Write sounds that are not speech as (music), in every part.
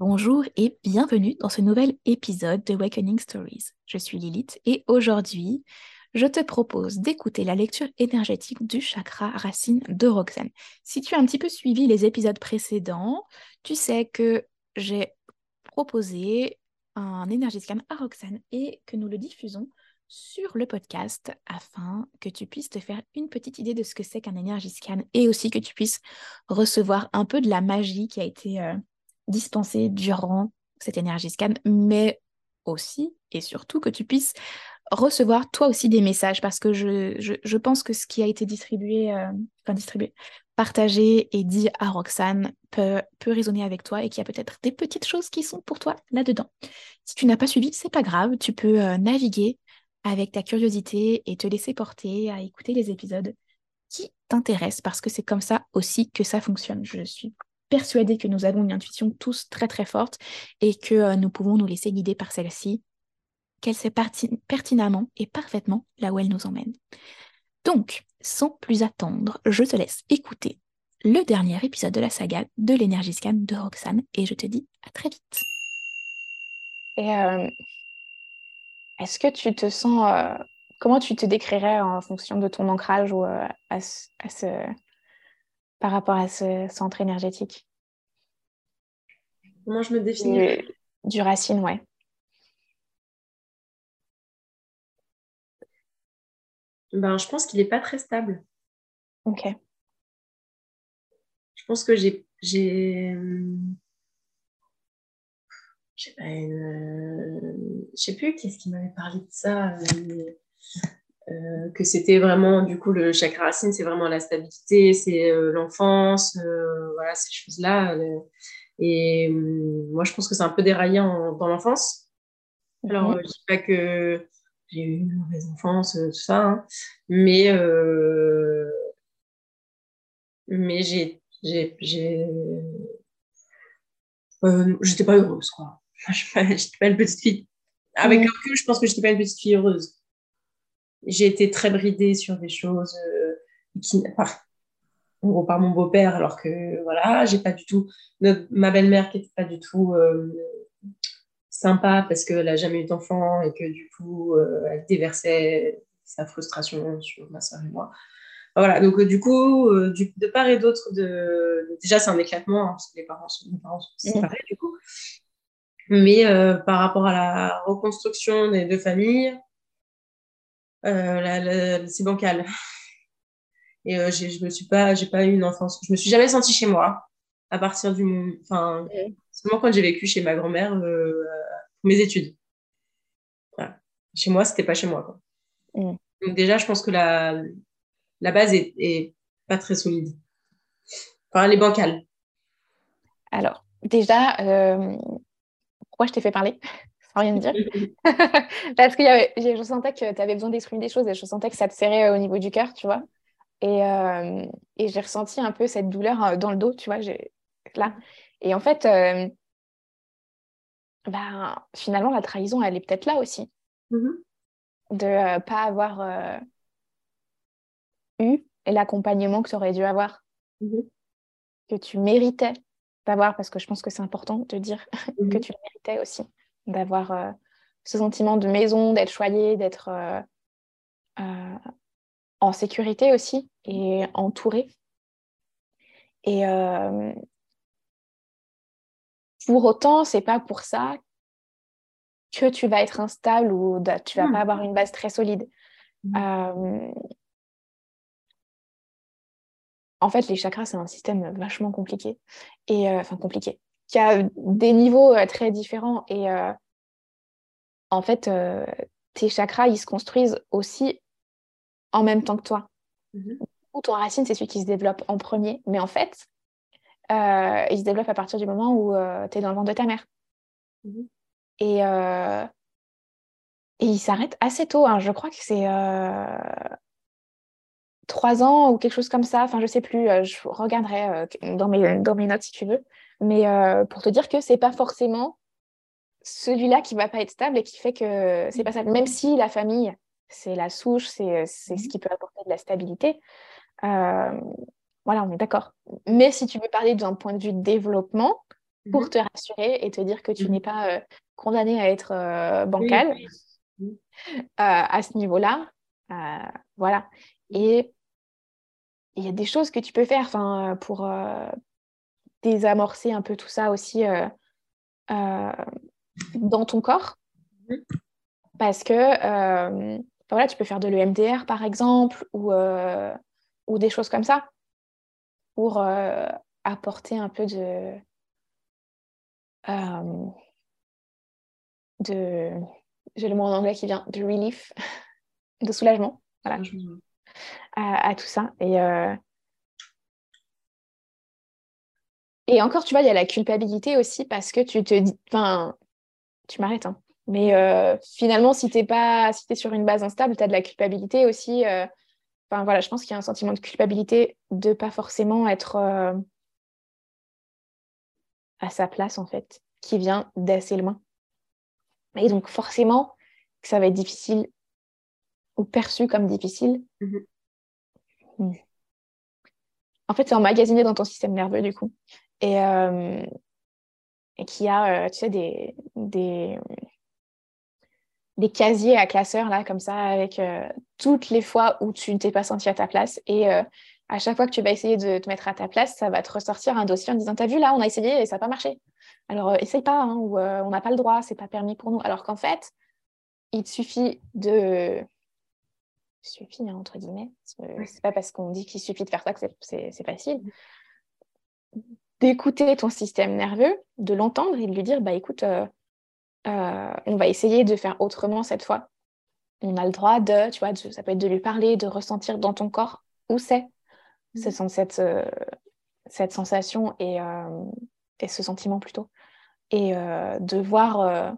Bonjour et bienvenue dans ce nouvel épisode de Awakening Stories. Je suis Lilith et aujourd'hui, je te propose d'écouter la lecture énergétique du chakra racine de Roxane. Si tu as un petit peu suivi les épisodes précédents, tu sais que j'ai proposé un énergie scan à Roxane et que nous le diffusons sur le podcast afin que tu puisses te faire une petite idée de ce que c'est qu'un énergie scan et aussi que tu puisses recevoir un peu de la magie qui a été euh, dispensée durant cette énergie scan, mais aussi et surtout que tu puisses recevoir toi aussi des messages parce que je, pense que ce qui a été distribué, euh, distribué, partagé et dit à Roxane peut, peut résonner avec toi et qu'il y a peut-être des petites choses qui sont pour toi là-dedans. Si tu n'as pas suivi, c'est pas grave, tu peux euh, naviguer avec ta curiosité et te laisser porter à écouter les épisodes qui t'intéressent parce que c'est comme ça aussi que ça fonctionne. Je suis persuadée que nous avons une intuition tous très très forte et que euh, nous pouvons nous laisser guider par celle-ci, qu'elle sait pertinemment et parfaitement là où elle nous emmène. Donc, sans plus attendre, je te laisse écouter le dernier épisode de la saga de l'énergie scan de Roxane et je te dis à très vite. Et euh, est-ce que tu te sens. Euh, comment tu te décrirais en fonction de ton ancrage ou à, ce, par rapport à ce centre énergétique? Comment je me définis? Du, racine, ouais. Ben, je pense qu'il n'est pas très stable. Ok. Je pense que j'ai je sais pas, sais plus qu'est-ce qui m'avait parlé de ça, euh, euh, que c'était vraiment, du coup, le chakra racine, c'est vraiment la stabilité, c'est euh, l'enfance, voilà, ces choses-là. et moi, je pense que c'est un peu déraillé dans l'enfance. Alors, je ne dis pas que j'ai eu une mauvaise enfance, tout ça, hein, mais, mais j'ai, j'ai, j'étais pas heureuse, quoi. (laughs) Je n'étais pas une petite fille. Avec mm. le recul, je pense que je n'étais pas une petite fille heureuse. J'ai été très bridée sur des choses euh, qui, par, par mon beau-père, alors que voilà, j'ai pas du tout. ma belle-mère qui n'était pas du tout euh, sympa parce qu'elle n'a jamais eu d'enfant et que du coup, euh, elle déversait sa frustration sur ma soeur et moi. Voilà, donc du coup, de part et d'autre, de... déjà c'est un éclatement, hein, parce que les parents sont, les parents sont mm. séparés du coup. Mais par rapport à la reconstruction des deux familles, c'est bancal. Et euh, je me suis pas, j'ai pas eu une enfance. Je me suis jamais sentie chez moi à partir du, enfin, seulement quand j'ai vécu chez ma grand-mère pour mes études. Chez moi, c'était pas chez moi. Quoi. Donc déjà, je pense que la, la base est, est pas très solide. Enfin, elle est bancale. Alors, déjà, pourquoi je t'ai fait parler? Sans rien dire. (laughs) Parce que je sentais que tu avais besoin d'exprimer des choses et je sentais que ça te serrait euh, au niveau du cœur, tu vois. Et, euh, et j'ai ressenti un peu cette douleur euh, dans le dos, tu vois, là. Et en fait, ben, finalement, la trahison, elle est peut-être là aussi. Mm-hmm. De ne pas avoir eu l'accompagnement que tu aurais dû avoir, mm-hmm. que tu méritais d'avoir, parce que je pense que c'est important de dire (laughs) que mhm. tu le méritais aussi, d'avoir euh, ce sentiment de maison, d'être choyé, d'être euh, euh, en sécurité aussi et entouré. Et pour autant, c'est pas pour ça que tu vas être instable ou tu vas pas avoir une base très solide. Mhm en fait, les chakras, c'est un système vachement compliqué. Et, enfin, compliqué. Qui a des niveaux euh, très différents. Et euh, en fait, tes chakras, ils se construisent aussi en même temps que toi. Mm-hmm. Ou ton racine, c'est celui qui se développe en premier. Mais en fait, il se développe à partir du moment où tu es dans le ventre de ta mère. Mm-hmm. Et, et il s'arrête assez tôt. Hein. Je crois que c'est trois ans ou quelque chose comme ça. Enfin, je sais plus, euh, je regarderai euh, dans, mes, dans mes notes si tu veux. Mais euh, pour te dire que c'est pas forcément celui-là qui va pas être stable et qui fait que c'est pas ça. Même si la famille, c'est la souche, c'est ce mhm. qui peut apporter de la stabilité. voilà, on est d'accord. Mais si tu veux parler d'un point de vue développement, pour Mhm. te rassurer et te dire que tu Mhm. n'es pas euh, condamné à être euh, bancal Oui, oui. euh, à ce niveau-là. Euh, voilà. Et il y a des choses que tu peux faire pour euh, désamorcer un peu tout ça aussi euh, euh, dans ton corps. Mhm. Parce que euh, voilà, tu peux faire de l'EMDR par exemple ou, euh, ou des choses comme ça pour euh, apporter un peu de, euh, de j'ai le mot en anglais qui vient de relief, (laughs) de soulagement voilà, à tout ça. Et, euh, et encore, tu vois, il y a la culpabilité aussi parce que tu te dis, enfin, tu m'arrêtes, hein. mais euh, finalement, si t'es pas, si t'es sur une base instable, tu as de la culpabilité aussi. euh, Enfin voilà, je pense qu'il y a un sentiment de culpabilité de pas forcément être euh, à sa place en fait, qui vient d'assez loin. Et donc forcément, que ça va être difficile ou perçu comme difficile. Mhm. Mm. En fait, c'est emmagasiné dans ton système nerveux du coup. Et, euh, et qui a, euh, tu sais, des, des, des casiers à classeurs là, comme ça, avec euh, toutes les fois où tu ne t'es pas senti à ta place. Et à chaque fois que tu vas essayer de te mettre à ta place, ça va te ressortir un dossier en disant T'as vu là, on a essayé et ça n'a pas marché. Alors, euh, essaye pas, hein, ou euh, on n'a pas le droit, c'est pas permis pour nous. Alors qu'en fait, il te suffit de. Suffit, hein, entre guillemets. C'est pas parce qu'on dit qu'il suffit de faire ça que c'est facile. D'écouter ton système nerveux, de l'entendre et de lui dire Bah écoute, euh, euh, on va essayer de faire autrement cette fois. On a le droit de, tu vois, de- ça peut être de lui parler, de ressentir dans ton corps où c'est ce sont cette, euh, cette sensation et, et ce sentiment plutôt. Et de voir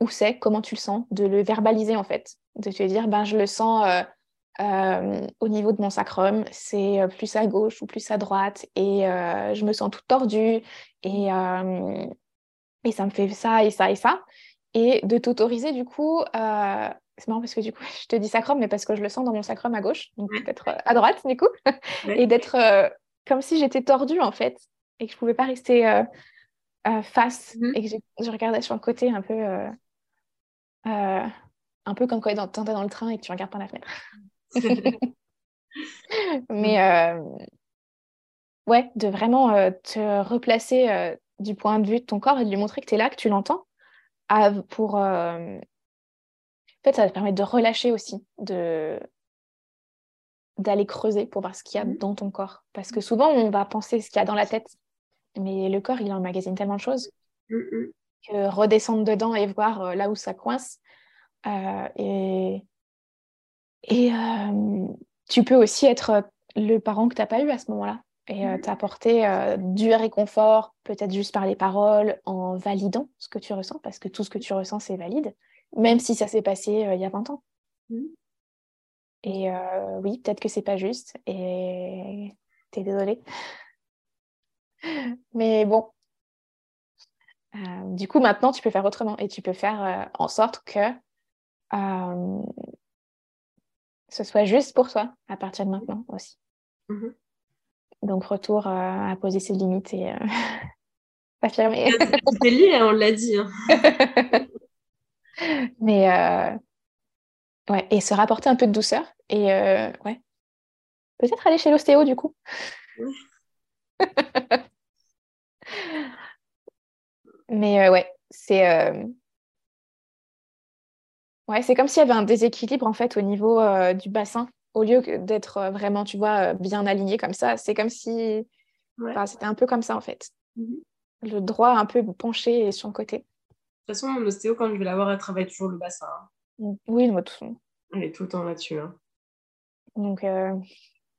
où c'est, comment tu le sens, de le verbaliser en fait, de te dire, ben, je le sens euh, au niveau de mon sacrum, c'est euh, plus à gauche ou plus à droite, et euh, je me sens toute tordue, et, euh, et ça me fait ça et ça et ça. Et de t'autoriser du coup, c'est marrant parce que du coup, (laughs) je te dis sacrum, mais parce que je le sens dans mon sacrum à gauche, donc peut-être à droite du coup, (laughs) et d'être comme si j'étais tordue en fait, et que je pouvais pas rester face, Mhm. et que je regardais sur le côté un peu, un peu comme quand tu es dans le train et que tu regardes par la fenêtre. (laughs) Mais euh, ouais, de vraiment euh, te replacer euh, du point de vue de ton corps et de lui montrer que tu es là, que tu l'entends, pour... En fait, ça va te permettre de relâcher aussi, de d'aller creuser pour voir ce qu'il y a Mhm. dans ton corps. Parce que souvent, on va penser ce qu'il y a dans la tête, mais le corps, il emmagasine tellement de choses Mhm. que redescendre dedans et voir là où ça coince. euh, et et euh, tu peux aussi être euh, le parent que tu n'as pas eu à ce moment-là et euh, Mhm. t'apporter euh, du réconfort, peut-être juste par les paroles, en validant ce que tu ressens, parce que tout ce que tu ressens, c'est valide, même si ça s'est passé euh, il y a 20 ans. Mhm. Et oui, peut-être que c'est pas juste, et t'es désolée. (laughs) Mais bon, du coup, maintenant, tu peux faire autrement et tu peux faire en sorte que ce soit juste pour toi à partir de maintenant aussi. Mhm. Donc, retour euh, à poser ses limites et euh, (laughs) s'affirmer. Tout est lié, hein, on l'a dit. hein. (laughs) Mais euh, ouais, et se rapporter un peu de douceur. Et euh, ouais, peut-être aller chez l'ostéo du coup. (laughs) Mais euh, ouais, c'est ouais, c'est comme s'il y avait un déséquilibre en fait au niveau euh, du bassin. Au lieu d'être euh, vraiment, tu vois, euh, bien aligné comme ça, c'est comme si. Ouais. Enfin, c'était un peu comme ça en fait. Mhm. Le droit un peu penché et sur le côté. De toute façon, mon ostéo, quand je vais la voir, elle travaille toujours le bassin. hein. Oui, moi, tout. Elle est tout le temps là-dessus. hein. Donc euh,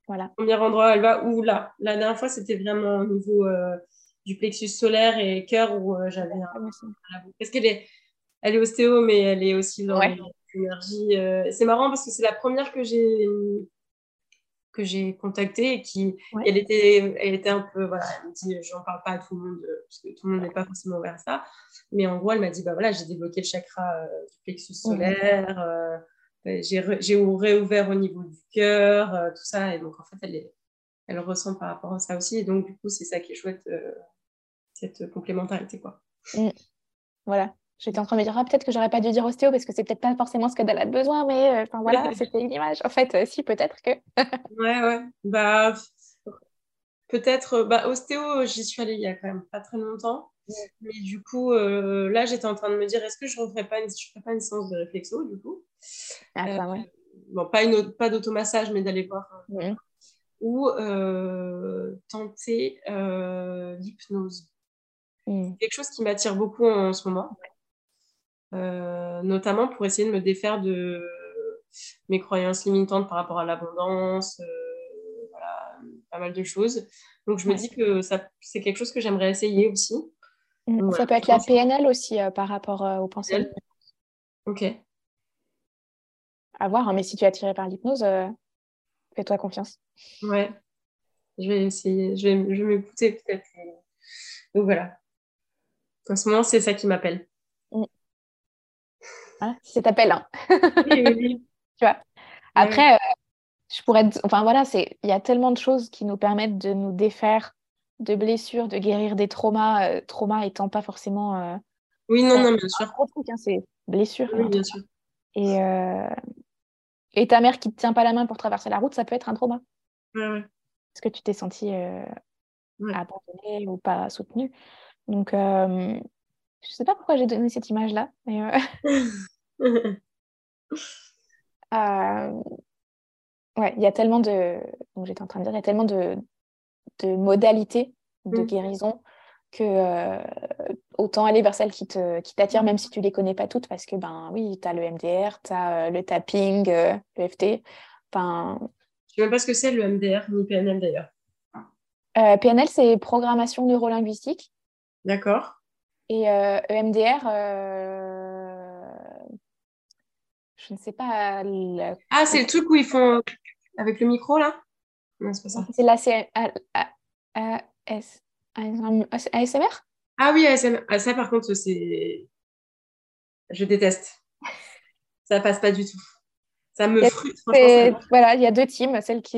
voilà. Premier endroit, elle va où? Là La dernière fois, c'était vraiment au niveau du plexus solaire et cœur où j'avais un. Parce qu'elle est, elle est ostéo, mais elle est aussi dans Ouais. l'énergie. euh, C'est marrant parce que c'est la première que j'ai que j'ai contactée et qui Ouais. elle était elle était un peu voilà elle me dit j'en parle pas à tout le monde euh, parce que tout le monde n'est pas forcément ouvert à ça mais en gros elle m'a dit bah voilà j'ai débloqué le chakra euh, du plexus solaire euh, j'ai réouvert au niveau du cœur euh, tout ça et donc en fait elle est elle ressent par rapport à ça aussi. Et donc, du coup, c'est ça qui est chouette, cette complémentarité. Quoi. Mm. Voilà. J'étais en train de me dire, ah, peut-être que j'aurais pas dû dire ostéo parce que c'est peut-être pas forcément ce que Dalla a besoin, mais enfin voilà, (laughs) c'était une image. En fait, si, peut-être que. (laughs) ouais, ouais. Bah, peut-être, bah, ostéo, j'y suis allée il y a quand même pas très longtemps. Mais du coup, euh, là, j'étais en train de me dire, est-ce que je ne ferais pas une, je pas une séance de réflexo, du coup? Ah, euh, ouais. Bon, pas, une, pas d'automassage, mais d'aller voir. Ou euh, tenter l'hypnose. Quelque chose qui m'attire beaucoup en, ce moment. Notamment pour essayer de me défaire de mes croyances limitantes par rapport à l'abondance, voilà, pas mal de choses. Donc je me dis que c'est quelque chose que j'aimerais essayer aussi. Mm, ça peut être la PNL aussi euh, par rapport euh, aux pensées. Ok. À voir, hein, mais si tu es attiré par l'hypnose, euh, fais-toi confiance. Ouais. Je vais essayer, je vais, je vais m'écouter peut-être. Donc voilà. En ce moment, c'est ça qui m'appelle. Voilà, c'est t'appelle. Hein. oui, oui, (laughs) tu vois? Après, je pourrais. Enfin voilà, il y a tellement de choses qui nous permettent de nous défaire de blessures, de guérir des traumas, euh, traumas étant pas forcément. Euh, oui, non, non, bien sûr. Hein, c'est blessure. Oui, bien sûr. Et, euh, et ta mère qui te tient pas la main pour traverser la route, ça peut être un trauma. Ouais, ouais. Parce que tu t'es senti abandonnée ou pas soutenue? Donc, je sais pas pourquoi j'ai donné cette image-là, mais. (laughs) ouais, il y a tellement de. Donc, j'étais en train de dire, il y a tellement de, de modalités de mm. guérison que euh, autant aller vers celles qui t'attirent, qui même si tu les connais pas toutes, parce que ben oui, tu as le MDR, tu as euh, le tapping, euh, le FT. Enfin... Je sais même pas ce que c'est le MDR ni PNL d'ailleurs. PNL, c'est programmation neurolinguistique. D'accord. Et EMDR, je ne sais pas. Ah, c'est le truc où ils font avec le micro là? C'est ça. C'est la ASMR Ah oui, ASMR. Ah, ça, par contre, c'est. Je déteste. ça passe pas du tout. Ça me frustre. Voilà, il y a deux teams. Celle qui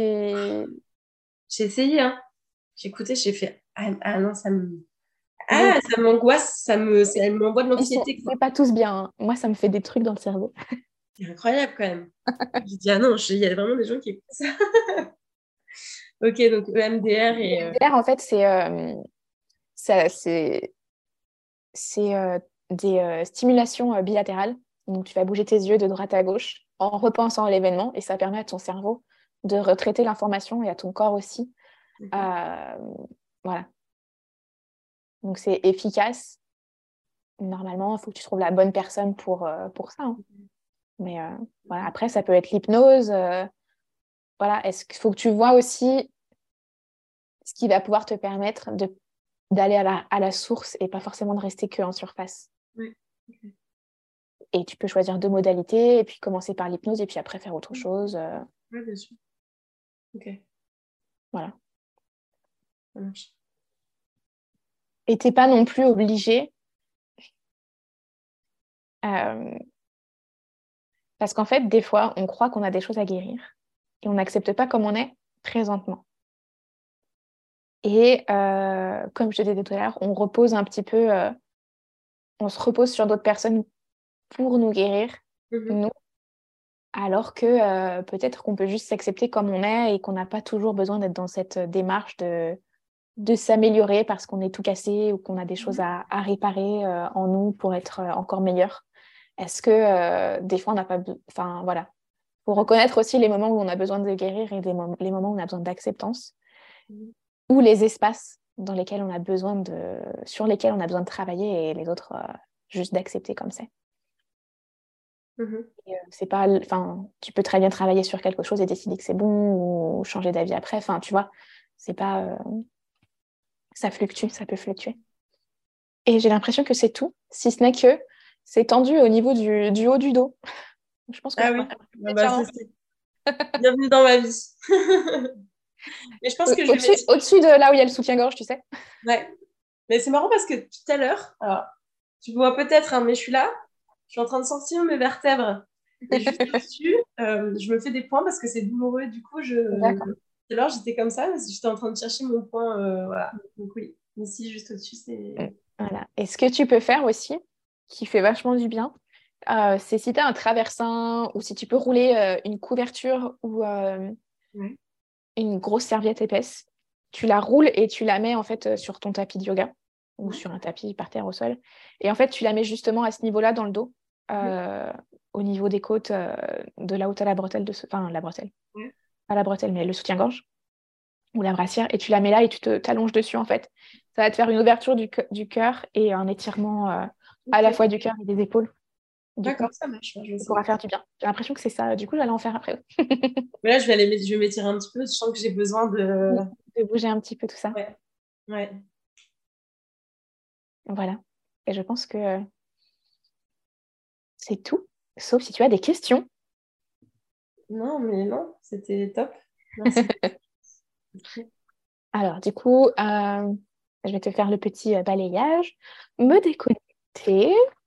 J'ai essayé, hein. J'ai écouté, j'ai fait. Ah, ah, non, ça me. Ah, ça m'angoisse, ça me, elle m'envoie de l'anxiété. C'est pas tous bien. Hein. Moi, ça me fait des trucs dans le cerveau. (laughs) C'est incroyable quand même. je dis, ah non, il y a vraiment des gens qui ça. (laughs) Ok, donc EMDR et. EMDR, euh, en fait, c'est euh, c'est euh, des stimulations bilatérales. Donc, tu vas bouger tes yeux de droite à gauche en repensant à l'événement et ça permet à ton cerveau de retraiter l'information et à ton corps aussi. voilà. Donc, c'est efficace. Normalement, il faut que tu trouves la bonne personne pour, pour ça. Hein. Mais voilà. après, ça peut être l'hypnose voilà, est-ce qu'il faut que tu vois aussi ce qui va pouvoir te permettre de, d'aller à la, à la source et pas forcément de rester que en surface? Oui. Et tu peux choisir deux modalités et puis commencer par l'hypnose et puis après faire autre chose. Euh. Oui, bien sûr. Ok. Voilà. Ça marche. Et t'es pas non plus obligé. Parce qu'en fait, des fois, on croit qu'on a des choses à guérir et on n'accepte pas comme on est présentement. Et euh, comme je te disais tout à l'heure, on repose un petit peu, euh, on se repose sur d'autres personnes pour nous guérir, mhm. nous, alors que euh, peut-être qu'on peut juste s'accepter comme on est et qu'on n'a pas toujours besoin d'être dans cette démarche de, de s'améliorer parce qu'on est tout cassé ou qu'on a des choses à, à réparer en nous pour être encore meilleur. Est-ce que des fois on n'a pas, enfin voilà, pour reconnaître aussi les moments où on a besoin de guérir et les moments où on a besoin d'acceptance, mm. ou les espaces dans lesquels on a besoin de, sur lesquels on a besoin de travailler et les autres euh, juste d'accepter comme c'est. Mm-hmm. Euh, c'est pas, enfin, tu peux très bien travailler sur quelque chose et décider que c'est bon ou changer d'avis après. Enfin, tu vois, c'est pas, euh, ça fluctue, ça peut fluctuer. Et j'ai l'impression que c'est tout, si ce n'est que c'est tendu au niveau du, du haut du dos. Je pense que ah oui, ah bah, (laughs) bienvenue dans ma vie. (laughs) Mais je pense que au-dessus, de là où il y a le soutien-gorge, tu sais. Ouais. Mais c'est marrant parce que tout à l'heure, tu vois peut-être, hein, mais je suis là, je suis en train de sortir mes vertèbres. Et juste (laughs) dessus, euh, je me fais des points parce que c'est douloureux. Du coup, je, alors j'étais comme ça, j'étais en train de chercher mon point. Euh, voilà. Donc oui, ici, juste au-dessus, c'est. Voilà. Et ce que tu peux faire aussi, qui fait vachement du bien, euh, c'est si tu as un traversin ou si tu peux rouler une couverture ou une grosse serviette épaisse, tu la roules et tu la mets en fait sur ton tapis de yoga ou sur un tapis par terre au sol. Et en fait, tu la mets justement à ce niveau-là dans le dos, au niveau des côtes, de là où tu as la bretelle, de ce... enfin la bretelle, pas la bretelle, mais le soutien-gorge ou la brassière, et tu la mets là et tu t'allonges dessus en fait. Ça va te faire une ouverture du, du cœur et un étirement euh, à la fois du cœur et des épaules. D'accord, ça marche. Je ça pourra faire du bien. J'ai l'impression que c'est ça. Du coup, j'allais en faire après. (laughs) mais là, je vais aller je vais m'étirer un petit peu. Je sens que j'ai besoin de... de bouger un petit peu tout ça. Ouais. ouais. Voilà. Et je pense que c'est tout. Sauf si tu as des questions. Non, mais non, c'était top. Merci. (laughs) Alors, du coup, euh, je vais te faire le petit euh, balayage. Me déconnecter.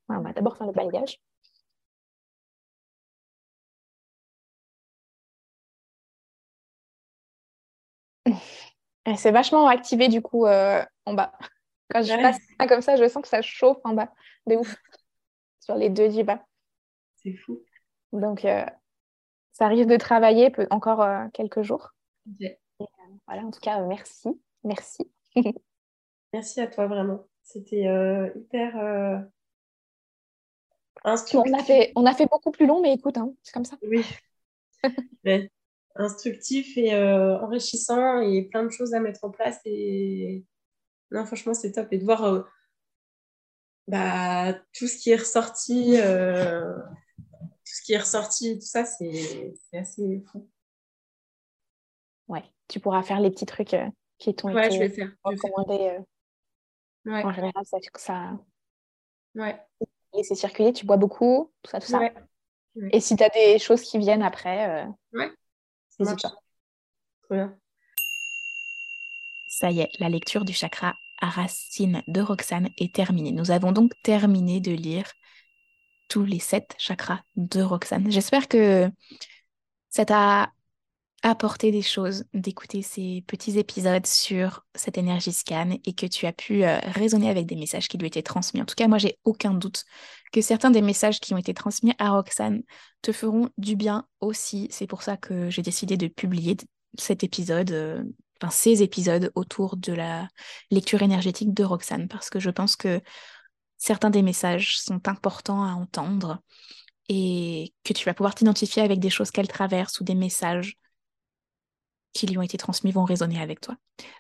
On va d'abord faire le balayage. (laughs) C'est vachement activé du coup euh, en bas. Quand je passe comme ça, je sens que ça chauffe en bas. De ouf. Sur les deux du bas. C'est fou. Donc, ça risque de travailler encore quelques jours. Voilà, en tout cas, merci. Merci. (laughs) merci à toi, vraiment. C'était euh, hyper euh, instructif. On a, fait, on a fait beaucoup plus long, mais écoute, hein, c'est comme ça. Oui. (laughs) Instructif et euh, enrichissant et plein de choses à mettre en place. Et non, franchement, c'est top. Et de voir bah, tout ce qui est ressorti, tout ce qui est ressorti, tout ça, c'est assez fou ouais, tu pourras faire les petits trucs qui t'ont ouais, été je recommandés. En général, ça fait que ça. Ouais. Laisser circuler, tu bois beaucoup, tout ça, tout ça. Et si tu as des choses qui viennent après, euh, pas. bien. Ça y est, la lecture du chakra à racine de Roxane est terminée. Nous avons donc terminé de lire tous les sept chakras de Roxane. J'espère que ça t'a apporter des choses, d'écouter ces petits épisodes sur cette énergie scan et que tu as pu euh, raisonner avec des messages qui lui étaient transmis. En tout cas, moi, j'ai aucun doute que certains des messages qui ont été transmis à Roxane te feront du bien aussi. C'est pour ça que j'ai décidé de publier cet épisode, euh, enfin ces épisodes autour de la lecture énergétique de Roxane, parce que je pense que certains des messages sont importants à entendre et que tu vas pouvoir t'identifier avec des choses qu'elle traverse ou des messages qui lui ont été transmis vont résonner avec toi.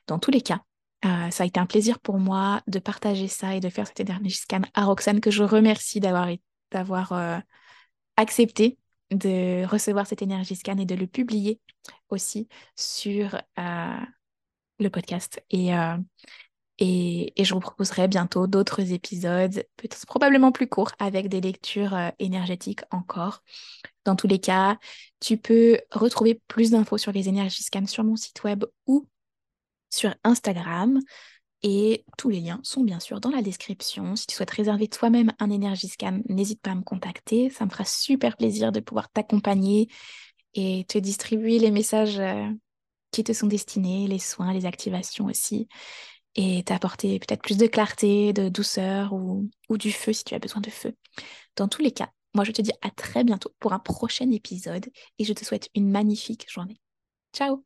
Dans tous les cas, euh, ça a été un plaisir pour moi de partager ça et de faire cette énergie scan à Roxane, que je remercie d'avoir euh, accepté de recevoir cette énergie scan et de le publier aussi sur euh, le podcast. Et, et, et, je vous proposerai bientôt d'autres épisodes, probablement plus courts, avec des lectures énergétiques encore. Dans tous les cas, tu peux retrouver plus d'infos sur les énergies scan sur mon site web ou sur Instagram. Et tous les liens sont bien sûr dans la description. Si tu souhaites réserver toi-même un énergie scan, n'hésite pas à me contacter. Ça me fera super plaisir de pouvoir t'accompagner et te distribuer les messages euh, qui te sont destinés, les soins, les activations aussi, et t'apporter peut-être plus de clarté, de douceur ou, ou du feu si tu as besoin de feu. Dans tous les cas, moi, je te dis à très bientôt pour un prochain épisode et je te souhaite une magnifique journée. Ciao